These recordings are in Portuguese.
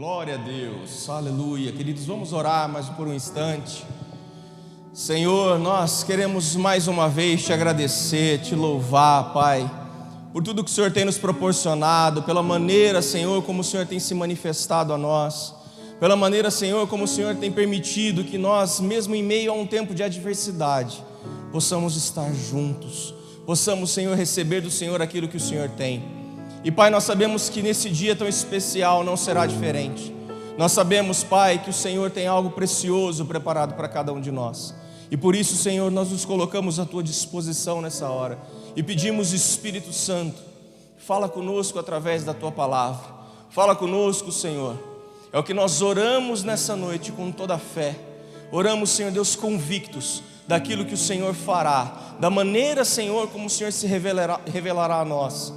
Glória a Deus, aleluia. Queridos, vamos orar mais por um instante. Senhor, nós queremos mais uma vez te agradecer, te louvar, Pai, por tudo que o Senhor tem nos proporcionado, pela maneira, Senhor, como o Senhor tem se manifestado a nós, pela maneira, Senhor, como o Senhor tem permitido que nós, mesmo em meio a um tempo de adversidade, possamos estar juntos, possamos, Senhor, receber do Senhor aquilo que o Senhor tem. E Pai, nós sabemos que nesse dia tão especial não será diferente. Nós sabemos, Pai, que o Senhor tem algo precioso preparado para cada um de nós. E por isso, Senhor, nós nos colocamos à tua disposição nessa hora e pedimos, Espírito Santo, fala conosco através da tua palavra. Fala conosco, Senhor. É o que nós oramos nessa noite com toda a fé. Oramos, Senhor Deus, convictos daquilo que o Senhor fará, da maneira, Senhor, como o Senhor se revelará, revelará a nós.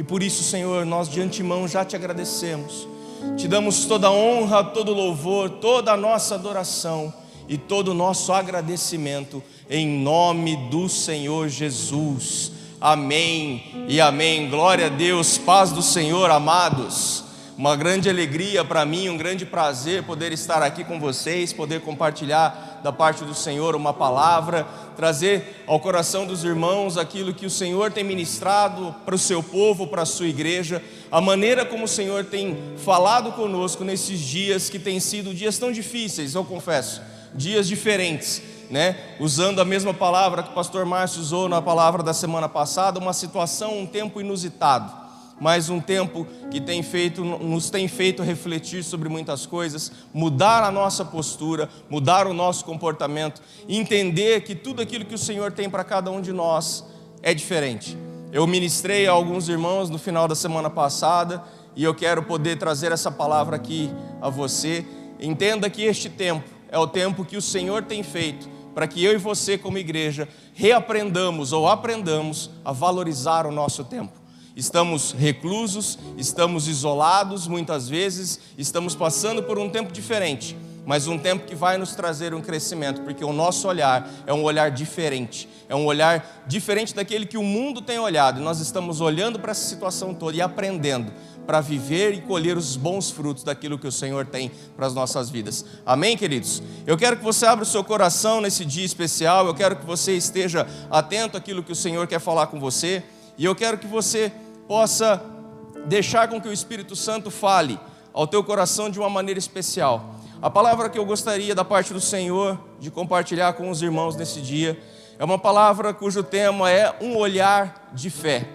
E por isso, Senhor, nós de antemão já te agradecemos. Te damos toda honra, todo louvor, toda a nossa adoração e todo o nosso agradecimento em nome do Senhor Jesus. Amém e amém. Glória a Deus, paz do Senhor, amados. Uma grande alegria para mim, um grande prazer poder estar aqui com vocês, poder compartilhar da parte do Senhor uma palavra, trazer ao coração dos irmãos aquilo que o Senhor tem ministrado para o seu povo, para a sua igreja, a maneira como o Senhor tem falado conosco nesses dias que têm sido dias tão difíceis, eu confesso, dias diferentes. Né? usando a mesma palavra que o pastor Márcio usou na palavra da semana passada, uma situação, um tempo inusitado mais um tempo que tem feito, nos tem feito refletir sobre muitas coisas, mudar a nossa postura, mudar o nosso comportamento, entender que tudo aquilo que o Senhor tem para cada um de nós é diferente. Eu ministrei a alguns irmãos no final da semana passada e eu quero poder trazer essa palavra aqui a você. Entenda que este tempo é o tempo que o Senhor tem feito para que eu e você, como igreja, reaprendamos ou aprendamos a valorizar o nosso tempo estamos reclusos, estamos isolados muitas vezes, estamos passando por um tempo diferente, mas um tempo que vai nos trazer um crescimento, porque o nosso olhar é um olhar diferente, é um olhar diferente daquele que o mundo tem olhado, e nós estamos olhando para essa situação toda e aprendendo para viver e colher os bons frutos daquilo que o Senhor tem para as nossas vidas. Amém, queridos? Eu quero que você abra o seu coração nesse dia especial, eu quero que você esteja atento àquilo que o Senhor quer falar com você. E eu quero que você possa deixar com que o Espírito Santo fale ao teu coração de uma maneira especial. A palavra que eu gostaria da parte do Senhor de compartilhar com os irmãos nesse dia é uma palavra cujo tema é um olhar de fé.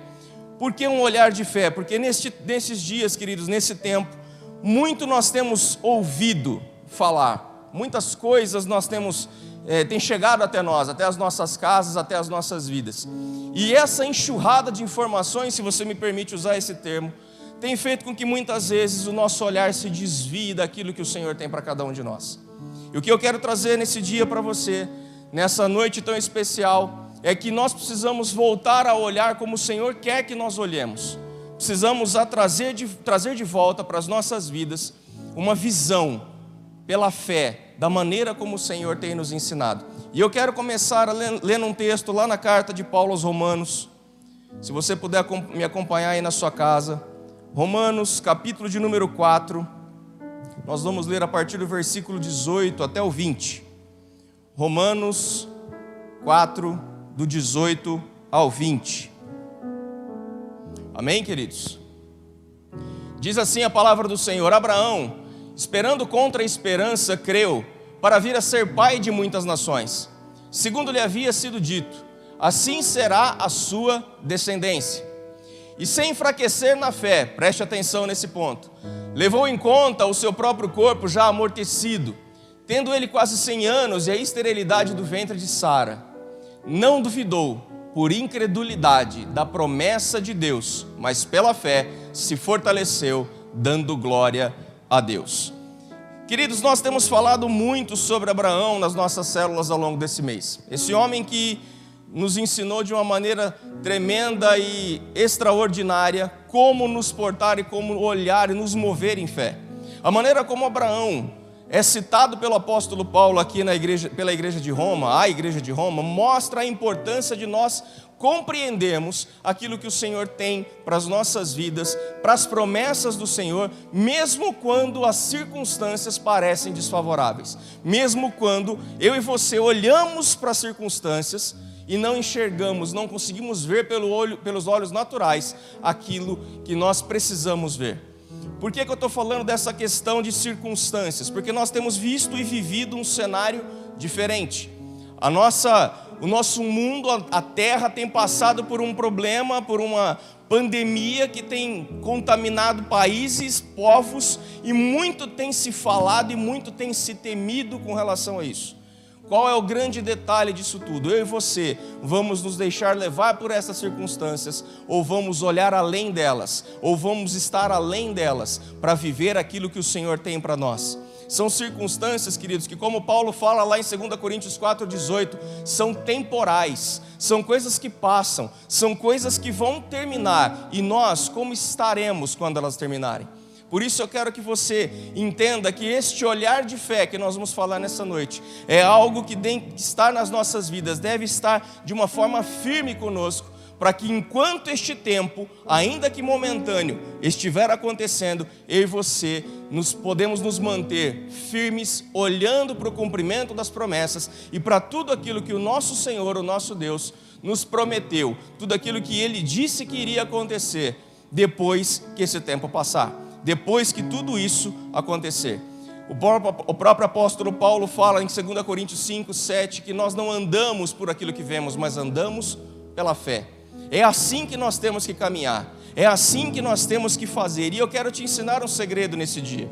Por que um olhar de fé? Porque neste, nesses dias, queridos, nesse tempo, muito nós temos ouvido falar, muitas coisas nós temos é, tem chegado até nós, até as nossas casas, até as nossas vidas. E essa enxurrada de informações, se você me permite usar esse termo, tem feito com que muitas vezes o nosso olhar se desvie daquilo que o Senhor tem para cada um de nós. E o que eu quero trazer nesse dia para você, nessa noite tão especial, é que nós precisamos voltar a olhar como o Senhor quer que nós olhemos. Precisamos a trazer, de, trazer de volta para as nossas vidas uma visão pela fé da maneira como o Senhor tem nos ensinado. E eu quero começar lendo um texto lá na carta de Paulo aos Romanos. Se você puder me acompanhar aí na sua casa. Romanos, capítulo de número 4. Nós vamos ler a partir do versículo 18 até o 20. Romanos 4, do 18 ao 20. Amém, queridos? Diz assim a palavra do Senhor: Abraão esperando contra a esperança, creu, para vir a ser pai de muitas nações. Segundo lhe havia sido dito, assim será a sua descendência. E sem enfraquecer na fé, preste atenção nesse ponto, levou em conta o seu próprio corpo já amortecido, tendo ele quase cem anos e a esterilidade do ventre de Sara. Não duvidou, por incredulidade, da promessa de Deus, mas pela fé se fortaleceu, dando glória a a Deus. Queridos, nós temos falado muito sobre Abraão nas nossas células ao longo desse mês. Esse homem que nos ensinou de uma maneira tremenda e extraordinária como nos portar e como olhar e nos mover em fé. A maneira como Abraão é citado pelo apóstolo Paulo aqui na igreja, pela igreja de Roma, a igreja de Roma, mostra a importância de nós compreendemos aquilo que o Senhor tem para as nossas vidas, para as promessas do Senhor, mesmo quando as circunstâncias parecem desfavoráveis, mesmo quando eu e você olhamos para as circunstâncias e não enxergamos, não conseguimos ver pelo olho, pelos olhos naturais aquilo que nós precisamos ver. Por que, que eu estou falando dessa questão de circunstâncias? Porque nós temos visto e vivido um cenário diferente. A nossa, o nosso mundo, a terra tem passado por um problema, por uma pandemia que tem contaminado países, povos, e muito tem se falado e muito tem se temido com relação a isso. Qual é o grande detalhe disso tudo? Eu e você vamos nos deixar levar por essas circunstâncias, ou vamos olhar além delas, ou vamos estar além delas, para viver aquilo que o Senhor tem para nós. São circunstâncias, queridos, que, como Paulo fala lá em 2 Coríntios 4,18, são temporais, são coisas que passam, são coisas que vão terminar, e nós, como estaremos quando elas terminarem? Por isso eu quero que você entenda que este olhar de fé que nós vamos falar nessa noite é algo que tem que estar nas nossas vidas, deve estar de uma forma firme conosco, para que enquanto este tempo, ainda que momentâneo, estiver acontecendo, eu e você nos podemos nos manter firmes, olhando para o cumprimento das promessas e para tudo aquilo que o nosso Senhor, o nosso Deus, nos prometeu, tudo aquilo que ele disse que iria acontecer depois que esse tempo passar, depois que tudo isso acontecer. O próprio apóstolo Paulo fala em 2 Coríntios 5, 7 que nós não andamos por aquilo que vemos, mas andamos pela fé. É assim que nós temos que caminhar, é assim que nós temos que fazer. E eu quero te ensinar um segredo nesse dia.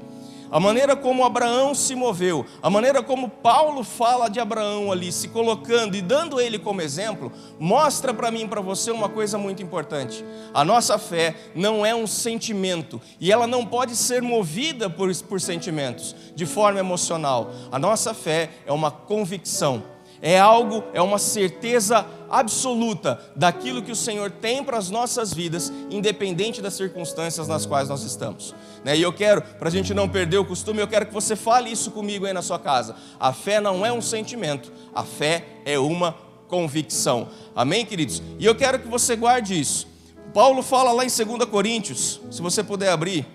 A maneira como Abraão se moveu, a maneira como Paulo fala de Abraão ali, se colocando e dando ele como exemplo, mostra para mim e para você uma coisa muito importante. A nossa fé não é um sentimento e ela não pode ser movida por, por sentimentos, de forma emocional. A nossa fé é uma convicção é algo, é uma certeza absoluta daquilo que o Senhor tem para as nossas vidas, independente das circunstâncias nas quais nós estamos. Né? E eu quero, para a gente não perder o costume, eu quero que você fale isso comigo aí na sua casa. A fé não é um sentimento, a fé é uma convicção. Amém, queridos? E eu quero que você guarde isso. Paulo fala lá em 2 Coríntios, se você puder abrir,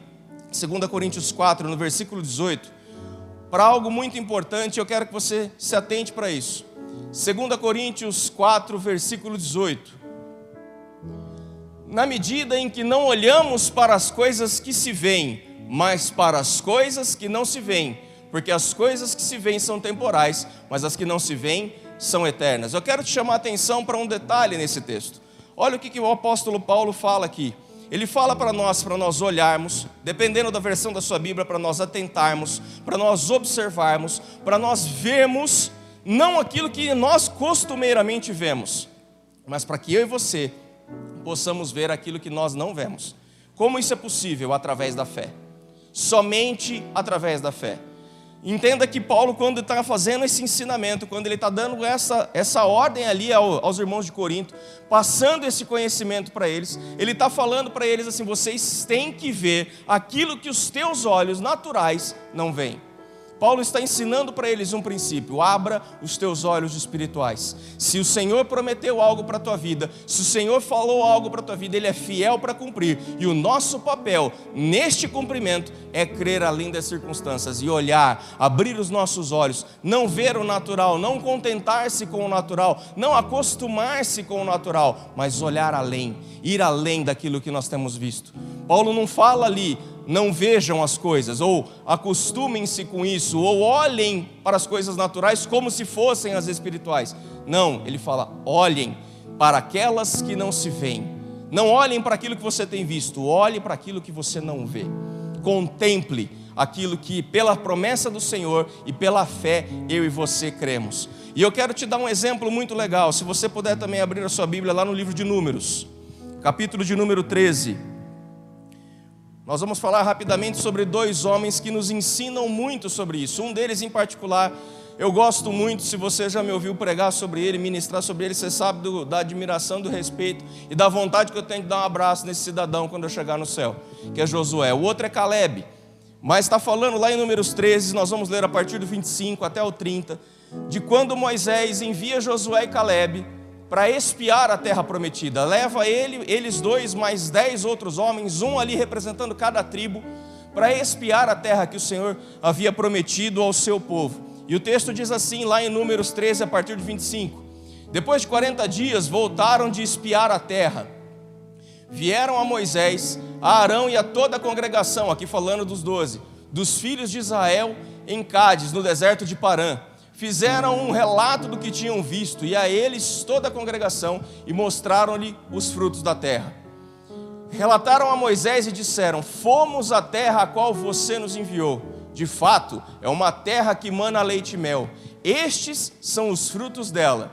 2 Coríntios 4, no versículo 18, para algo muito importante, eu quero que você se atente para isso. 2 Coríntios 4, versículo 18. Na medida em que não olhamos para as coisas que se veem, mas para as coisas que não se veem, porque as coisas que se veem são temporais, mas as que não se veem são eternas. Eu quero te chamar a atenção para um detalhe nesse texto. Olha o que, que o apóstolo Paulo fala aqui. Ele fala para nós, para nós olharmos, dependendo da versão da sua Bíblia, para nós atentarmos, para nós observarmos, para nós vermos não aquilo que nós costumeiramente vemos, mas para que eu e você possamos ver aquilo que nós não vemos. Como isso é possível? Através da fé. Somente através da fé. Entenda que Paulo, quando está fazendo esse ensinamento, quando ele está dando essa, essa ordem ali aos irmãos de Corinto, passando esse conhecimento para eles, ele está falando para eles assim: vocês têm que ver aquilo que os teus olhos naturais não veem. Paulo está ensinando para eles um princípio: abra os teus olhos espirituais. Se o Senhor prometeu algo para a tua vida, se o Senhor falou algo para a tua vida, Ele é fiel para cumprir. E o nosso papel neste cumprimento é crer além das circunstâncias e olhar, abrir os nossos olhos, não ver o natural, não contentar-se com o natural, não acostumar-se com o natural, mas olhar além, ir além daquilo que nós temos visto. Paulo não fala ali, não vejam as coisas, ou acostumem-se com isso, ou olhem para as coisas naturais como se fossem as espirituais. Não, ele fala: olhem para aquelas que não se veem. Não olhem para aquilo que você tem visto, olhe para aquilo que você não vê. Contemple aquilo que, pela promessa do Senhor e pela fé, eu e você cremos. E eu quero te dar um exemplo muito legal. Se você puder também abrir a sua Bíblia lá no livro de Números, capítulo de número 13. Nós vamos falar rapidamente sobre dois homens que nos ensinam muito sobre isso. Um deles em particular, eu gosto muito, se você já me ouviu pregar sobre ele, ministrar sobre ele, você sabe do, da admiração, do respeito e da vontade que eu tenho de dar um abraço nesse cidadão quando eu chegar no céu, que é Josué. O outro é Caleb, mas está falando lá em Números 13, nós vamos ler a partir do 25 até o 30, de quando Moisés envia Josué e Caleb para espiar a terra prometida. Leva ele, eles dois, mais dez outros homens, um ali representando cada tribo, para espiar a terra que o Senhor havia prometido ao seu povo. E o texto diz assim, lá em Números 13, a partir de 25: Depois de 40 dias, voltaram de espiar a terra. Vieram a Moisés, a Arão e a toda a congregação, aqui falando dos doze, dos filhos de Israel em Cádiz, no deserto de Parã fizeram um relato do que tinham visto, e a eles toda a congregação, e mostraram-lhe os frutos da terra. Relataram a Moisés e disseram: Fomos à terra a qual você nos enviou. De fato, é uma terra que mana leite e mel. Estes são os frutos dela.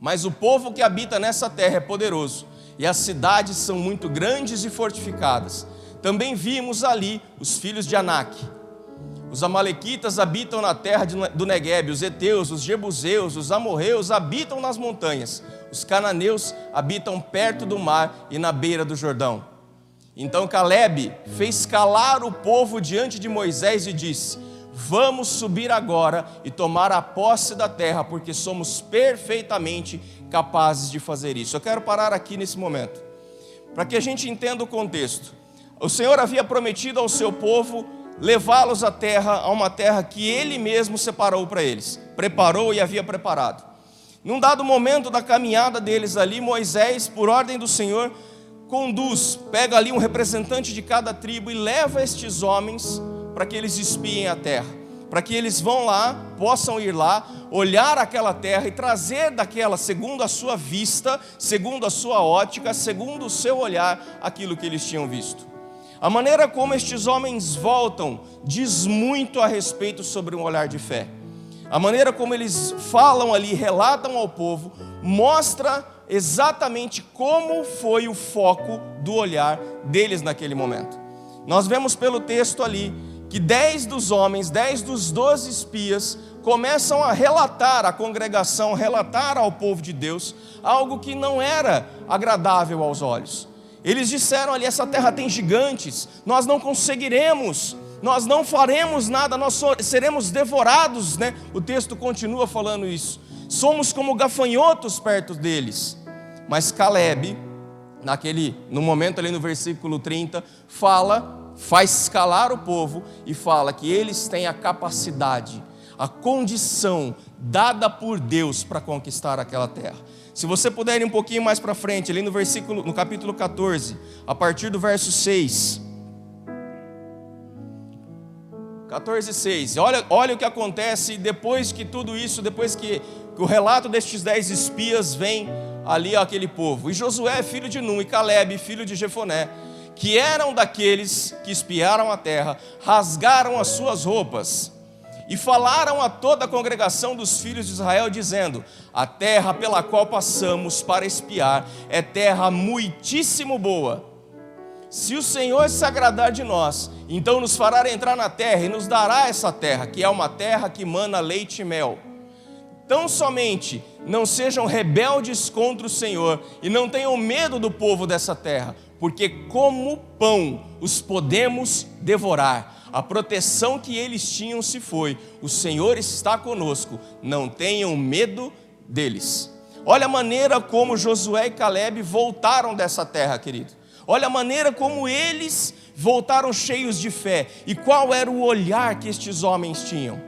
Mas o povo que habita nessa terra é poderoso, e as cidades são muito grandes e fortificadas. Também vimos ali os filhos de Anak os amalequitas habitam na terra do Negueb, os heteus, os jebuseus, os amorreus habitam nas montanhas. Os cananeus habitam perto do mar e na beira do Jordão. Então Caleb fez calar o povo diante de Moisés e disse: Vamos subir agora e tomar a posse da terra, porque somos perfeitamente capazes de fazer isso. Eu quero parar aqui nesse momento, para que a gente entenda o contexto. O Senhor havia prometido ao seu povo levá-los à terra, a uma terra que ele mesmo separou para eles, preparou e havia preparado. Num dado momento da caminhada deles ali, Moisés, por ordem do Senhor, conduz, pega ali um representante de cada tribo e leva estes homens para que eles espiem a terra, para que eles vão lá, possam ir lá, olhar aquela terra e trazer daquela, segundo a sua vista, segundo a sua ótica, segundo o seu olhar, aquilo que eles tinham visto. A maneira como estes homens voltam diz muito a respeito sobre um olhar de fé. A maneira como eles falam ali, relatam ao povo, mostra exatamente como foi o foco do olhar deles naquele momento. Nós vemos pelo texto ali que dez dos homens, dez dos doze espias, começam a relatar à congregação, relatar ao povo de Deus, algo que não era agradável aos olhos. Eles disseram ali: essa terra tem gigantes, nós não conseguiremos, nós não faremos nada, nós seremos devorados, né? O texto continua falando isso. Somos como gafanhotos perto deles. Mas Caleb, naquele, no momento ali no versículo 30, fala, faz calar o povo e fala que eles têm a capacidade, a condição dada por Deus para conquistar aquela terra. Se você puder ir um pouquinho mais para frente, ali no versículo, no capítulo 14, a partir do verso 6. 14, 6. Olha, olha o que acontece depois que tudo isso, depois que, que o relato destes dez espias vem ali àquele povo. E Josué, filho de Nun, e Caleb, filho de Jefoné, que eram daqueles que espiaram a terra, rasgaram as suas roupas e falaram a toda a congregação dos filhos de Israel, dizendo: A terra pela qual passamos para espiar é terra muitíssimo boa. Se o Senhor se agradar de nós, então nos fará entrar na terra e nos dará essa terra, que é uma terra que mana leite e mel. Tão somente não sejam rebeldes contra o Senhor e não tenham medo do povo dessa terra, porque como pão os podemos devorar a proteção que eles tinham se foi. O Senhor está conosco, não tenham medo deles. Olha a maneira como Josué e Caleb voltaram dessa terra, querido. Olha a maneira como eles voltaram cheios de fé. E qual era o olhar que estes homens tinham?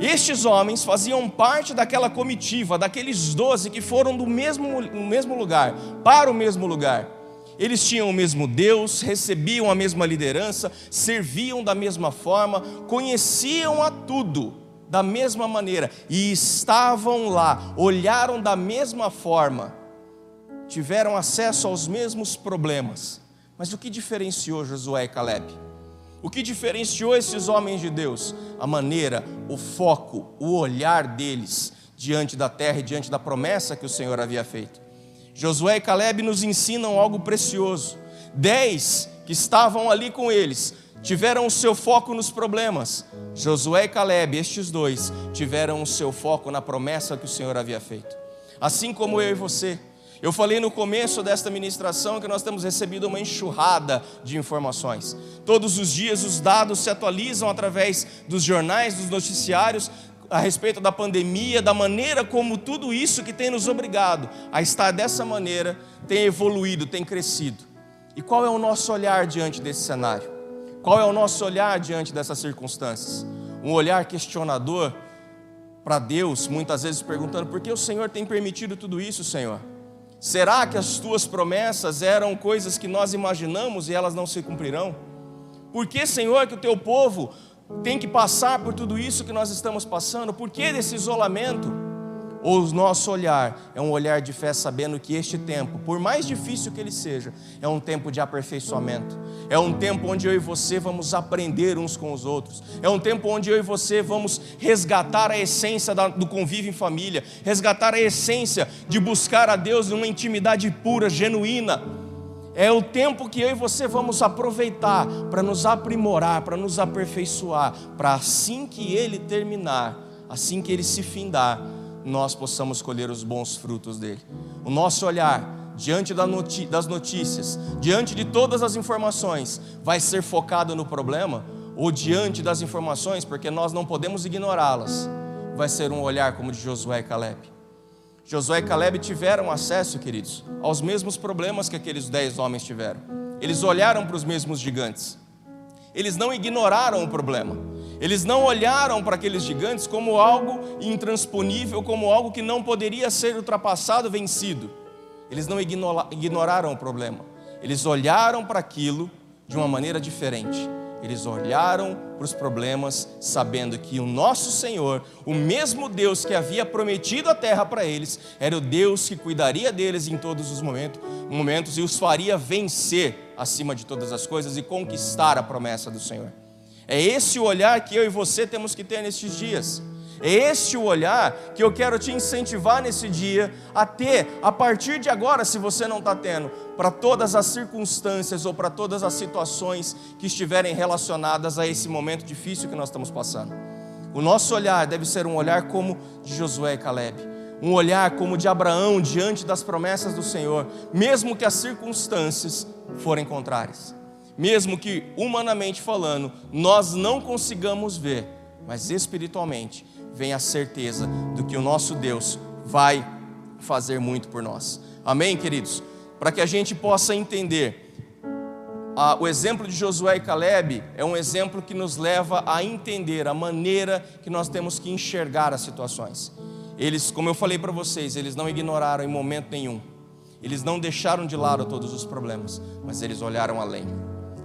Estes homens faziam parte daquela comitiva, daqueles doze que foram do mesmo, mesmo lugar, para o mesmo lugar. Eles tinham o mesmo Deus, recebiam a mesma liderança, serviam da mesma forma, conheciam a tudo da mesma maneira e estavam lá, olharam da mesma forma, tiveram acesso aos mesmos problemas. Mas o que diferenciou Josué e Caleb? O que diferenciou esses homens de Deus? A maneira, o foco, o olhar deles diante da terra e diante da promessa que o Senhor havia feito. Josué e Caleb nos ensinam algo precioso. Dez que estavam ali com eles tiveram o seu foco nos problemas. Josué e Caleb, estes dois, tiveram o seu foco na promessa que o Senhor havia feito. Assim como eu e você. Eu falei no começo desta ministração que nós temos recebido uma enxurrada de informações. Todos os dias os dados se atualizam através dos jornais, dos noticiários, a respeito da pandemia, da maneira como tudo isso que tem nos obrigado a estar dessa maneira tem evoluído, tem crescido. E qual é o nosso olhar diante desse cenário? Qual é o nosso olhar diante dessas circunstâncias? Um olhar questionador para Deus, muitas vezes perguntando: por que o Senhor tem permitido tudo isso, Senhor? Será que as tuas promessas eram coisas que nós imaginamos e elas não se cumprirão? Por que, Senhor, que o teu povo tem que passar por tudo isso que nós estamos passando? Por que desse isolamento? ou o nosso olhar é um olhar de fé, sabendo que este tempo, por mais difícil que ele seja, é um tempo de aperfeiçoamento, é um tempo onde eu e você vamos aprender uns com os outros, é um tempo onde eu e você vamos resgatar a essência do convívio em família, resgatar a essência de buscar a Deus numa intimidade pura, genuína. É o tempo que eu e você vamos aproveitar para nos aprimorar, para nos aperfeiçoar, para assim que ele terminar, assim que ele se findar, nós possamos colher os bons frutos dele. O nosso olhar diante das notícias, diante de todas as informações, vai ser focado no problema ou diante das informações, porque nós não podemos ignorá-las, vai ser um olhar como de Josué e Caleb. Josué e Caleb tiveram acesso, queridos, aos mesmos problemas que aqueles dez homens tiveram. Eles olharam para os mesmos gigantes. Eles não ignoraram o problema. Eles não olharam para aqueles gigantes como algo intransponível, como algo que não poderia ser ultrapassado, vencido. Eles não ignoraram o problema. Eles olharam para aquilo de uma maneira diferente. Eles olharam para os problemas, sabendo que o nosso Senhor, o mesmo Deus que havia prometido a terra para eles, era o Deus que cuidaria deles em todos os momentos, momentos e os faria vencer acima de todas as coisas e conquistar a promessa do Senhor. É esse o olhar que eu e você temos que ter nestes dias. É este o olhar que eu quero te incentivar nesse dia a ter, a partir de agora, se você não está tendo, para todas as circunstâncias ou para todas as situações que estiverem relacionadas a esse momento difícil que nós estamos passando. O nosso olhar deve ser um olhar como de Josué e Caleb, um olhar como de Abraão diante das promessas do Senhor, mesmo que as circunstâncias forem contrárias mesmo que humanamente falando, nós não consigamos ver, mas espiritualmente vem a certeza do que o nosso Deus vai fazer muito por nós. Amém, queridos? Para que a gente possa entender, ah, o exemplo de Josué e Caleb é um exemplo que nos leva a entender a maneira que nós temos que enxergar as situações. Eles, como eu falei para vocês, eles não ignoraram em momento nenhum. Eles não deixaram de lado todos os problemas, mas eles olharam além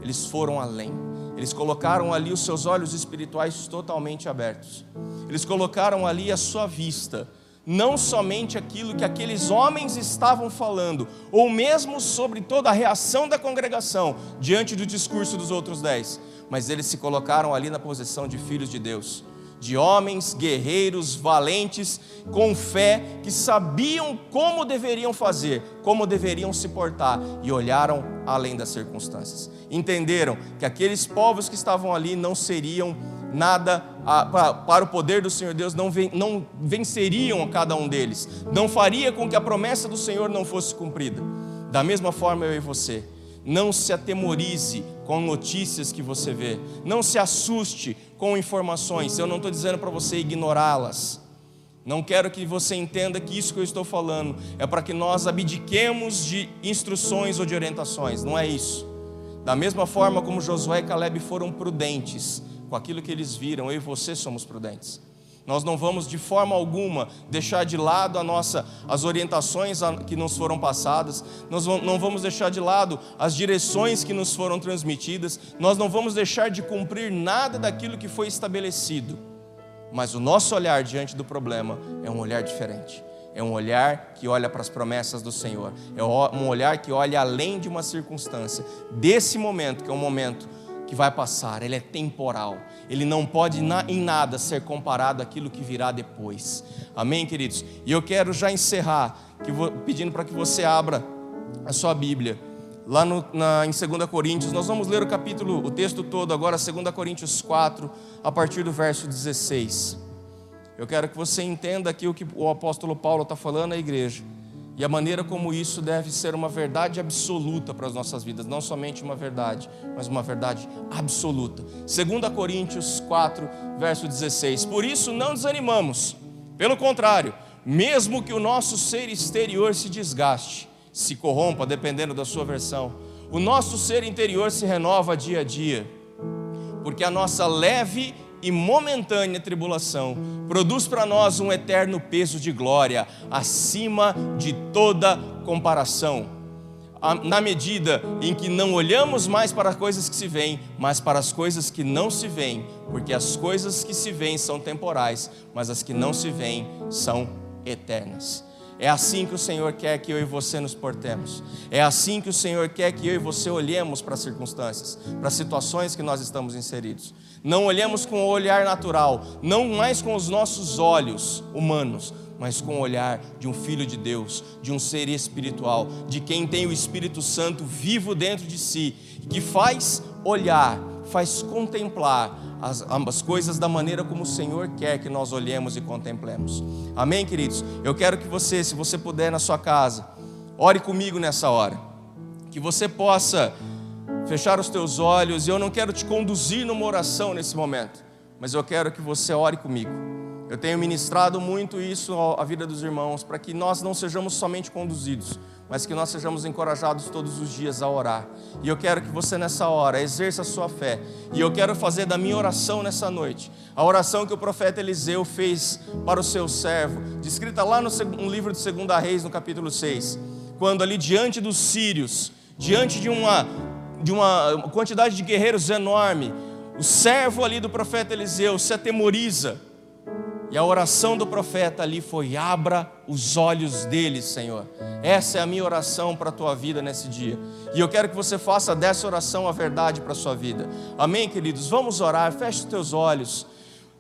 eles foram além. Eles colocaram ali os seus olhos espirituais totalmente abertos. Eles colocaram ali a sua vista, não somente aquilo que aqueles homens estavam falando, ou mesmo sobre toda a reação da congregação diante do discurso dos outros dez, mas eles se colocaram ali na posição de filhos de Deus de homens guerreiros, valentes, com fé, que sabiam como deveriam fazer, como deveriam se portar e olharam além das circunstâncias. Entenderam que aqueles povos que estavam ali não seriam nada para o poder do Senhor Deus, não, não venceriam a cada um deles, não faria com que a promessa do Senhor não fosse cumprida. Da mesma forma eu e você não se atemorize com notícias que você vê. Não se assuste com informações. Eu não estou dizendo para você ignorá-las. Não quero que você entenda que isso que eu estou falando é para que nós abdiquemos de instruções ou de orientações. Não é isso. Da mesma forma como Josué e Caleb foram prudentes com aquilo que eles viram, eu e você somos prudentes. Nós não vamos de forma alguma deixar de lado a nossa, as orientações que nos foram passadas, nós não vamos deixar de lado as direções que nos foram transmitidas, nós não vamos deixar de cumprir nada daquilo que foi estabelecido. Mas o nosso olhar diante do problema é um olhar diferente. É um olhar que olha para as promessas do Senhor. É um olhar que olha além de uma circunstância. Desse momento, que é um momento que vai passar, ele é temporal. Ele não pode em nada ser comparado àquilo que virá depois. Amém, queridos? E eu quero já encerrar pedindo para que você abra a sua Bíblia. Lá no, na, em 2 Coríntios, nós vamos ler o capítulo, o texto todo agora, 2 Coríntios 4, a partir do verso 16. Eu quero que você entenda aqui o que o apóstolo Paulo está falando à igreja. E a maneira como isso deve ser uma verdade absoluta para as nossas vidas, não somente uma verdade, mas uma verdade absoluta. 2 Coríntios 4, verso 16. Por isso não desanimamos, pelo contrário, mesmo que o nosso ser exterior se desgaste, se corrompa, dependendo da sua versão, o nosso ser interior se renova dia a dia, porque a nossa leve e momentânea tribulação produz para nós um eterno peso de glória, acima de toda comparação. Na medida em que não olhamos mais para as coisas que se veem, mas para as coisas que não se veem, porque as coisas que se veem são temporais, mas as que não se veem são eternas. É assim que o Senhor quer que eu e você nos portemos. É assim que o Senhor quer que eu e você olhemos para as circunstâncias, para as situações que nós estamos inseridos. Não olhemos com o olhar natural, não mais com os nossos olhos humanos, mas com o olhar de um filho de Deus, de um ser espiritual, de quem tem o Espírito Santo vivo dentro de si, que faz olhar, faz contemplar as, as coisas da maneira como o Senhor quer que nós olhemos e contemplemos. Amém, queridos? Eu quero que você, se você puder na sua casa, ore comigo nessa hora. Que você possa fechar os teus olhos, e eu não quero te conduzir numa oração nesse momento, mas eu quero que você ore comigo. Eu tenho ministrado muito isso à vida dos irmãos, para que nós não sejamos somente conduzidos, mas que nós sejamos encorajados todos os dias a orar. E eu quero que você nessa hora exerça a sua fé. E eu quero fazer da minha oração nessa noite, a oração que o profeta Eliseu fez para o seu servo, descrita lá no, livro de 2 Reis, no capítulo 6, quando ali diante dos sírios, diante de uma, de uma quantidade de guerreiros enorme, o servo ali do profeta Eliseu se atemoriza e a oração do profeta ali foi: abra os olhos deles, Senhor. Essa é a minha oração para a tua vida nesse dia. E eu quero que você faça dessa oração a verdade para a sua vida. Amém, queridos? Vamos orar, feche os teus olhos.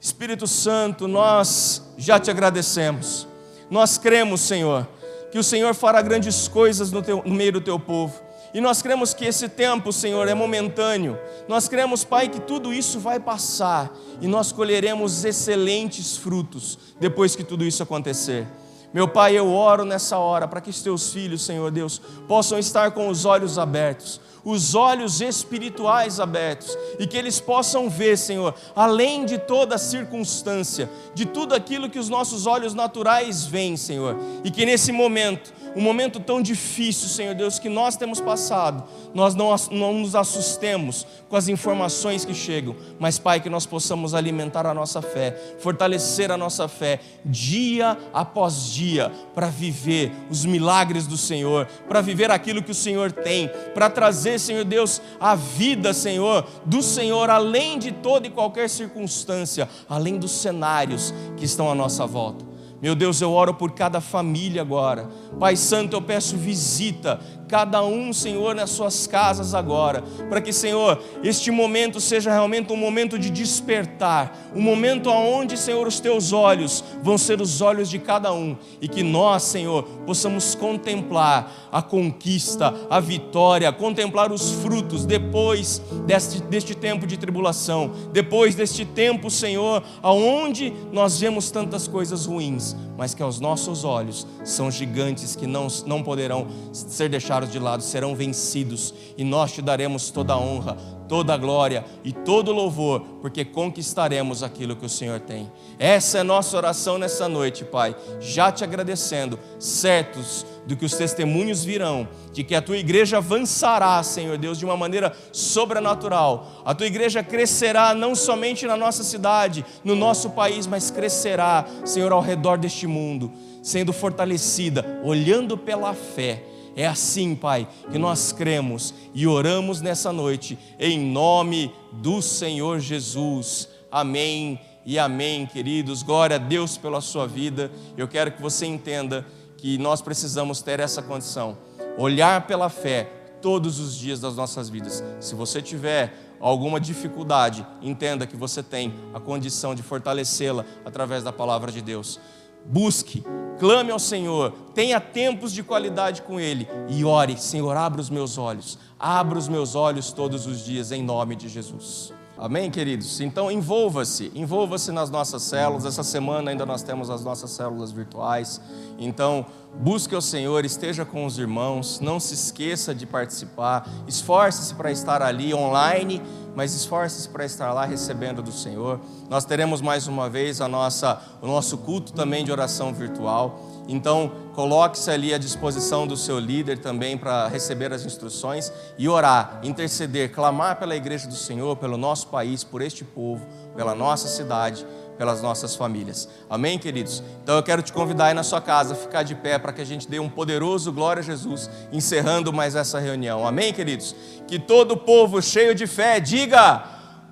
Espírito Santo, nós já te agradecemos. Nós cremos, Senhor, que o Senhor fará grandes coisas no, teu, no meio do teu povo. E nós cremos que esse tempo, Senhor, é momentâneo. Nós cremos, Pai, que tudo isso vai passar e nós colheremos excelentes frutos depois que tudo isso acontecer. Meu Pai, eu oro nessa hora para que os teus filhos, Senhor Deus, possam estar com os olhos abertos, os olhos espirituais abertos, e que eles possam ver, Senhor, além de toda circunstância, de tudo aquilo que os nossos olhos naturais veem, Senhor, e que nesse momento um momento tão difícil, Senhor Deus, que nós temos passado, nós não, não nos assustemos com as informações que chegam, mas, Pai, que nós possamos alimentar a nossa fé, fortalecer a nossa fé, dia após dia, para viver os milagres do Senhor, para viver aquilo que o Senhor tem, para trazer, Senhor Deus, a vida, Senhor, do Senhor, além de toda e qualquer circunstância, além dos cenários que estão à nossa volta. Meu Deus, eu oro por cada família agora. Pai Santo, eu peço visita cada um, Senhor, nas suas casas agora, para que, Senhor, este momento seja realmente um momento de despertar, um momento onde, Senhor, os teus olhos vão ser os olhos de cada um e que nós, Senhor, possamos contemplar a conquista, a vitória, contemplar os frutos depois deste, deste tempo de tribulação, depois deste tempo, Senhor, aonde nós vemos tantas coisas ruins, mas que aos nossos olhos são gigantes que não, não poderão ser deixados de lado, serão vencidos, e nós te daremos toda a honra, toda a glória e todo o louvor, porque conquistaremos aquilo que o Senhor tem. Essa é nossa oração nessa noite, Pai, já te agradecendo, certos do que os testemunhos virão, de que a tua igreja avançará, Senhor Deus, de uma maneira sobrenatural. A tua igreja crescerá não somente na nossa cidade, no nosso país, mas crescerá, Senhor, ao redor deste mundo, sendo fortalecida, olhando pela fé. É assim, Pai, que nós cremos e oramos nessa noite, em nome do Senhor Jesus. Amém e amém, queridos. Glória a Deus pela sua vida. Eu quero que você entenda que nós precisamos ter essa condição, olhar pela fé todos os dias das nossas vidas. Se você tiver alguma dificuldade, entenda que você tem a condição de fortalecê-la através da palavra de Deus. Busque, clame ao Senhor, tenha tempos de qualidade com Ele e ore: Senhor, abra os meus olhos, abra os meus olhos todos os dias, em nome de Jesus. Amém, queridos? Então envolva-se, envolva-se nas nossas células. Essa semana ainda nós temos as nossas células virtuais. Então, busque o Senhor, esteja com os irmãos, não se esqueça de participar. Esforce-se para estar ali online, mas esforce-se para estar lá recebendo do Senhor. Nós teremos mais uma vez a nossa, o nosso culto também de oração virtual. Então, coloque-se ali à disposição do seu líder também para receber as instruções e orar, interceder, clamar pela igreja do Senhor, pelo nosso país, por este povo, pela nossa cidade, pelas nossas famílias. Amém, queridos? Então eu quero te convidar aí na sua casa, ficar de pé para que a gente dê um poderoso glória a Jesus, encerrando mais essa reunião. Amém, queridos? Que todo povo cheio de fé diga: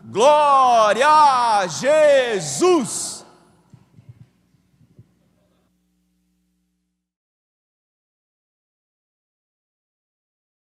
Glória a Jesus!